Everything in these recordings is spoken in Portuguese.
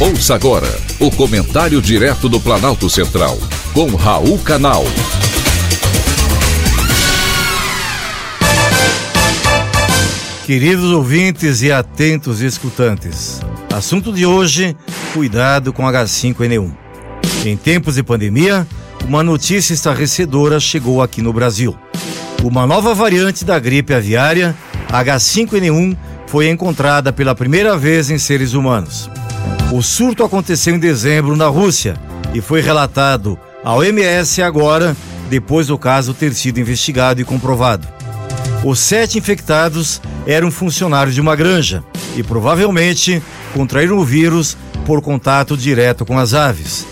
Ouça agora o comentário direto do Planalto Central, com Raul Canal. Queridos ouvintes e atentos escutantes, assunto de hoje: cuidado com H5N1. Em tempos de pandemia, uma notícia estarrecedora chegou aqui no Brasil. Uma nova variante da gripe aviária, H5N1, foi encontrada pela primeira vez em seres humanos. O surto aconteceu em dezembro na Rússia e foi relatado ao MS agora, depois do caso ter sido investigado e comprovado. Os sete infectados eram funcionários de uma granja e provavelmente contraíram o vírus por contato direto com as aves.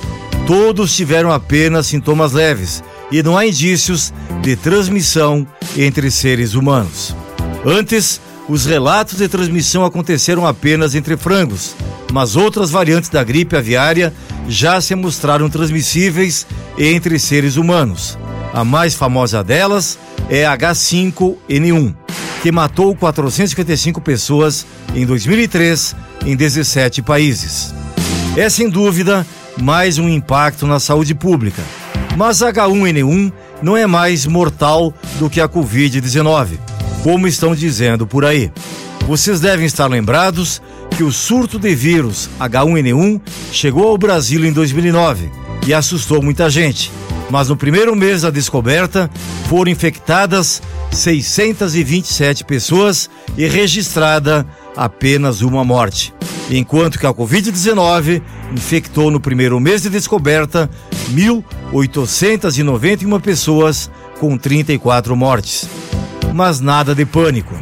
Todos tiveram apenas sintomas leves e não há indícios de transmissão entre seres humanos. Antes, os relatos de transmissão aconteceram apenas entre frangos, mas outras variantes da gripe aviária já se mostraram transmissíveis entre seres humanos. A mais famosa delas é H5N1, que matou 455 pessoas em 2003 em 17 países. É sem dúvida mais um impacto na saúde pública. Mas H1N1 não é mais mortal do que a Covid-19 como estão dizendo por aí. Vocês devem estar lembrados que o surto de vírus H1N1 chegou ao Brasil em 2009 e assustou muita gente. Mas no primeiro mês da descoberta foram infectadas 627 pessoas e registrada apenas uma morte. Enquanto que a Covid-19 infectou no primeiro mês de descoberta 1.891 pessoas, com 34 mortes mas nada de pânico.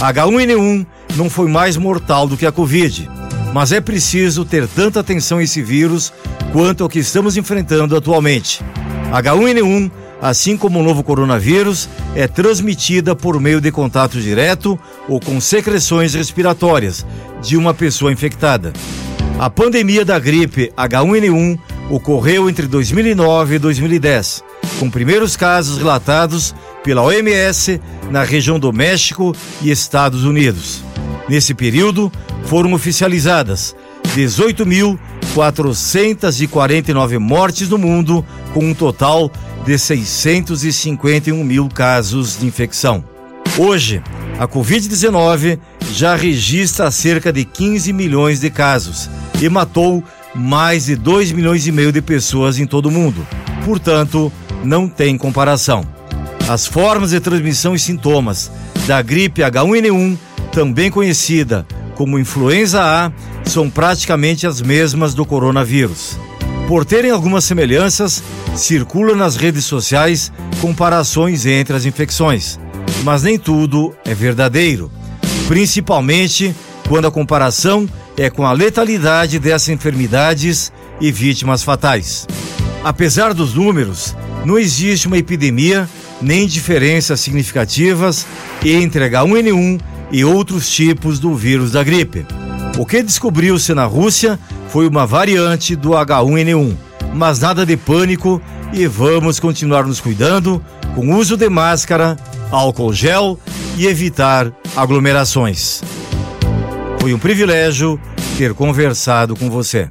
H1N1 não foi mais mortal do que a Covid, mas é preciso ter tanta atenção a esse vírus quanto ao que estamos enfrentando atualmente. H1N1, assim como o novo coronavírus, é transmitida por meio de contato direto ou com secreções respiratórias de uma pessoa infectada. A pandemia da gripe H1N1 ocorreu entre 2009 e 2010, com primeiros casos relatados pela OMS na região do México e Estados Unidos. Nesse período, foram oficializadas 18.449 mortes no mundo, com um total de 651 mil casos de infecção. Hoje, a Covid-19 já registra cerca de 15 milhões de casos e matou mais de 2 milhões e meio de pessoas em todo o mundo. Portanto, não tem comparação. As formas de transmissão e sintomas da gripe H1N1, também conhecida como influenza A, são praticamente as mesmas do coronavírus. Por terem algumas semelhanças, circulam nas redes sociais comparações entre as infecções, mas nem tudo é verdadeiro, principalmente quando a comparação é com a letalidade dessas enfermidades e vítimas fatais. Apesar dos números, não existe uma epidemia nem diferenças significativas entre H1N1 e outros tipos do vírus da gripe. O que descobriu-se na Rússia foi uma variante do H1N1, mas nada de pânico e vamos continuar nos cuidando com uso de máscara, álcool gel e evitar aglomerações. Foi um privilégio ter conversado com você.